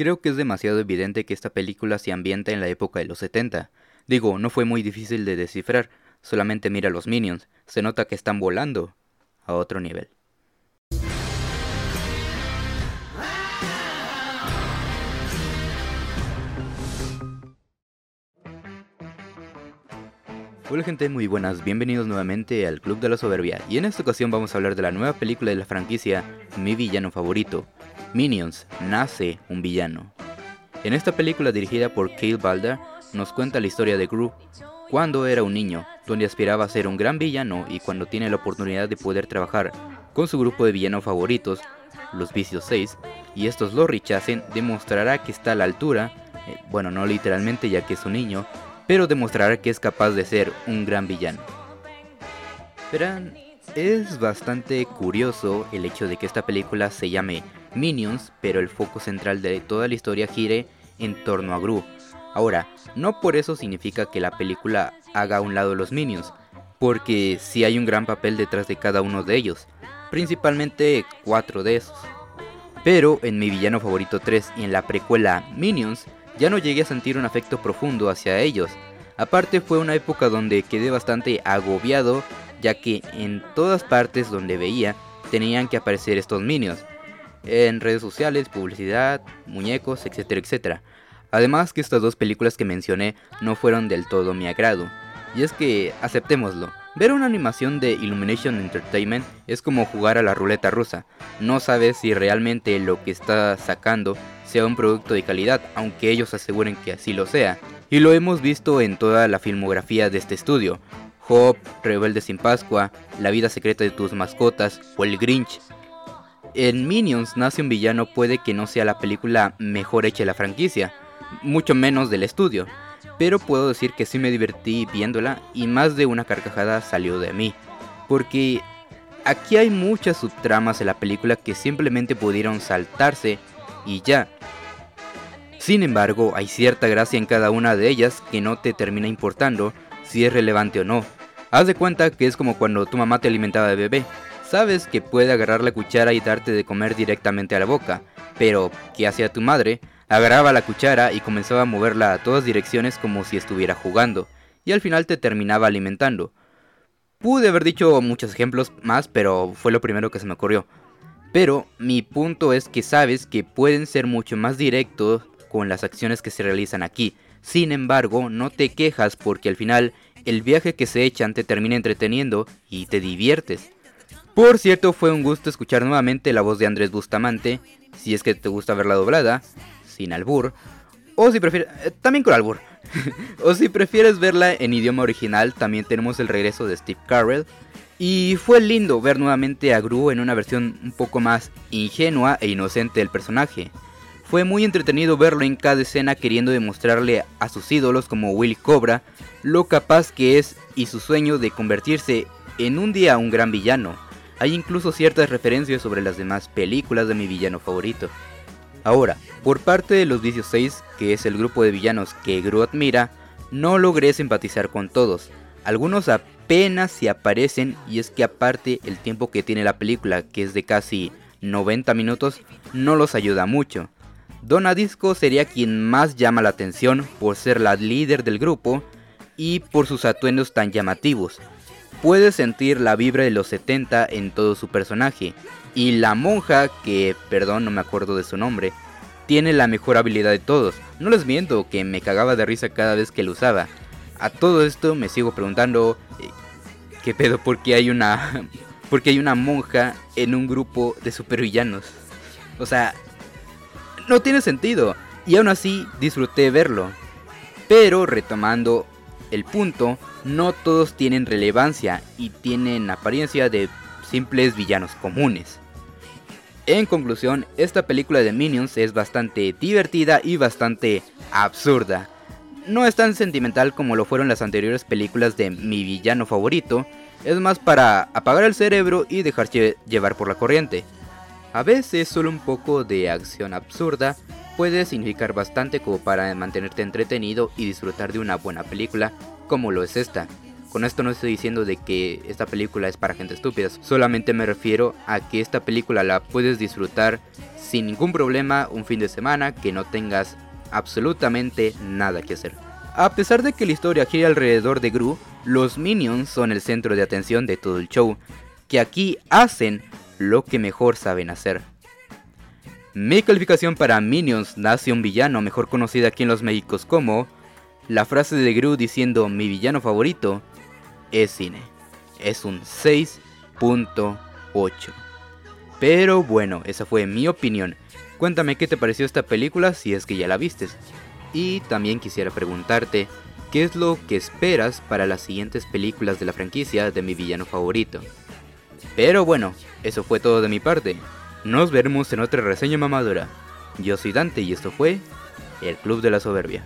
Creo que es demasiado evidente que esta película se ambienta en la época de los 70. Digo, no fue muy difícil de descifrar, solamente mira los minions, se nota que están volando a otro nivel. Hola gente, muy buenas, bienvenidos nuevamente al Club de la Soberbia. Y en esta ocasión vamos a hablar de la nueva película de la franquicia Mi Villano Favorito, Minions, Nace un Villano. En esta película dirigida por Cale Balder nos cuenta la historia de Gru, cuando era un niño, donde aspiraba a ser un gran villano y cuando tiene la oportunidad de poder trabajar con su grupo de villanos favoritos, los Vicios 6, y estos lo rechacen, demostrará que está a la altura, eh, bueno no literalmente ya que es un niño, pero demostrará que es capaz de ser un gran villano. Verán, es bastante curioso el hecho de que esta película se llame Minions, pero el foco central de toda la historia gire en torno a Gru. Ahora, no por eso significa que la película haga a un lado los Minions, porque sí hay un gran papel detrás de cada uno de ellos, principalmente cuatro de esos. Pero en mi villano favorito 3 y en la precuela Minions, ya no llegué a sentir un afecto profundo hacia ellos. Aparte fue una época donde quedé bastante agobiado, ya que en todas partes donde veía tenían que aparecer estos minions. En redes sociales, publicidad, muñecos, etcétera, etcétera. Además que estas dos películas que mencioné no fueron del todo mi agrado. Y es que, aceptémoslo, ver una animación de Illumination Entertainment es como jugar a la ruleta rusa. No sabes si realmente lo que está sacando sea un producto de calidad, aunque ellos aseguren que así lo sea. Y lo hemos visto en toda la filmografía de este estudio. Hop, Rebelde sin Pascua, La vida secreta de tus mascotas o El Grinch. En Minions nace un villano puede que no sea la película mejor hecha de la franquicia, mucho menos del estudio, pero puedo decir que sí me divertí viéndola y más de una carcajada salió de mí, porque aquí hay muchas subtramas en la película que simplemente pudieron saltarse y ya, sin embargo, hay cierta gracia en cada una de ellas que no te termina importando si es relevante o no. Haz de cuenta que es como cuando tu mamá te alimentaba de bebé. Sabes que puede agarrar la cuchara y darte de comer directamente a la boca, pero ¿qué hacía tu madre? Agarraba la cuchara y comenzaba a moverla a todas direcciones como si estuviera jugando, y al final te terminaba alimentando. Pude haber dicho muchos ejemplos más, pero fue lo primero que se me ocurrió. Pero mi punto es que sabes que pueden ser mucho más directos con las acciones que se realizan aquí. Sin embargo, no te quejas porque al final el viaje que se echan te termina entreteniendo y te diviertes. Por cierto, fue un gusto escuchar nuevamente la voz de Andrés Bustamante, si es que te gusta verla doblada, albur, o si prefieres, eh, también con albur, o si prefieres verla en idioma original, también tenemos el regreso de Steve Carell. Y fue lindo ver nuevamente a Gru en una versión un poco más ingenua e inocente del personaje. Fue muy entretenido verlo en cada escena queriendo demostrarle a sus ídolos como Will Cobra lo capaz que es y su sueño de convertirse en un día un gran villano. Hay incluso ciertas referencias sobre las demás películas de mi villano favorito. Ahora, por parte de los Vicios 6, que es el grupo de villanos que Gru admira, no logré simpatizar con todos. Algunos apenas se aparecen y es que aparte el tiempo que tiene la película, que es de casi 90 minutos, no los ayuda mucho. Donna Disco sería quien más llama la atención por ser la líder del grupo y por sus atuendos tan llamativos. Puedes sentir la vibra de los 70 en todo su personaje. Y la monja, que perdón no me acuerdo de su nombre, tiene la mejor habilidad de todos. No les miento que me cagaba de risa cada vez que lo usaba. A todo esto me sigo preguntando, eh, ¿qué pedo? ¿Por qué hay una, porque hay una monja en un grupo de supervillanos? O sea, no tiene sentido. Y aún así disfruté verlo. Pero retomando el punto, no todos tienen relevancia y tienen apariencia de simples villanos comunes. En conclusión, esta película de Minions es bastante divertida y bastante absurda. No es tan sentimental como lo fueron las anteriores películas de mi villano favorito, es más para apagar el cerebro y dejarse llevar por la corriente. A veces solo un poco de acción absurda puede significar bastante como para mantenerte entretenido y disfrutar de una buena película como lo es esta. Con esto no estoy diciendo de que esta película es para gente estúpida, solamente me refiero a que esta película la puedes disfrutar sin ningún problema un fin de semana que no tengas absolutamente nada que hacer. A pesar de que la historia gira alrededor de Gru, los Minions son el centro de atención de todo el show, que aquí hacen lo que mejor saben hacer. Mi calificación para Minions nace un villano mejor conocido aquí en los Médicos como la frase de Gru diciendo mi villano favorito es cine. Es un 6.8. Pero bueno, esa fue mi opinión. Cuéntame qué te pareció esta película si es que ya la vistes. Y también quisiera preguntarte, ¿qué es lo que esperas para las siguientes películas de la franquicia de mi villano favorito? Pero bueno, eso fue todo de mi parte. Nos veremos en otra reseña mamadura. Yo soy Dante y esto fue El Club de la Soberbia.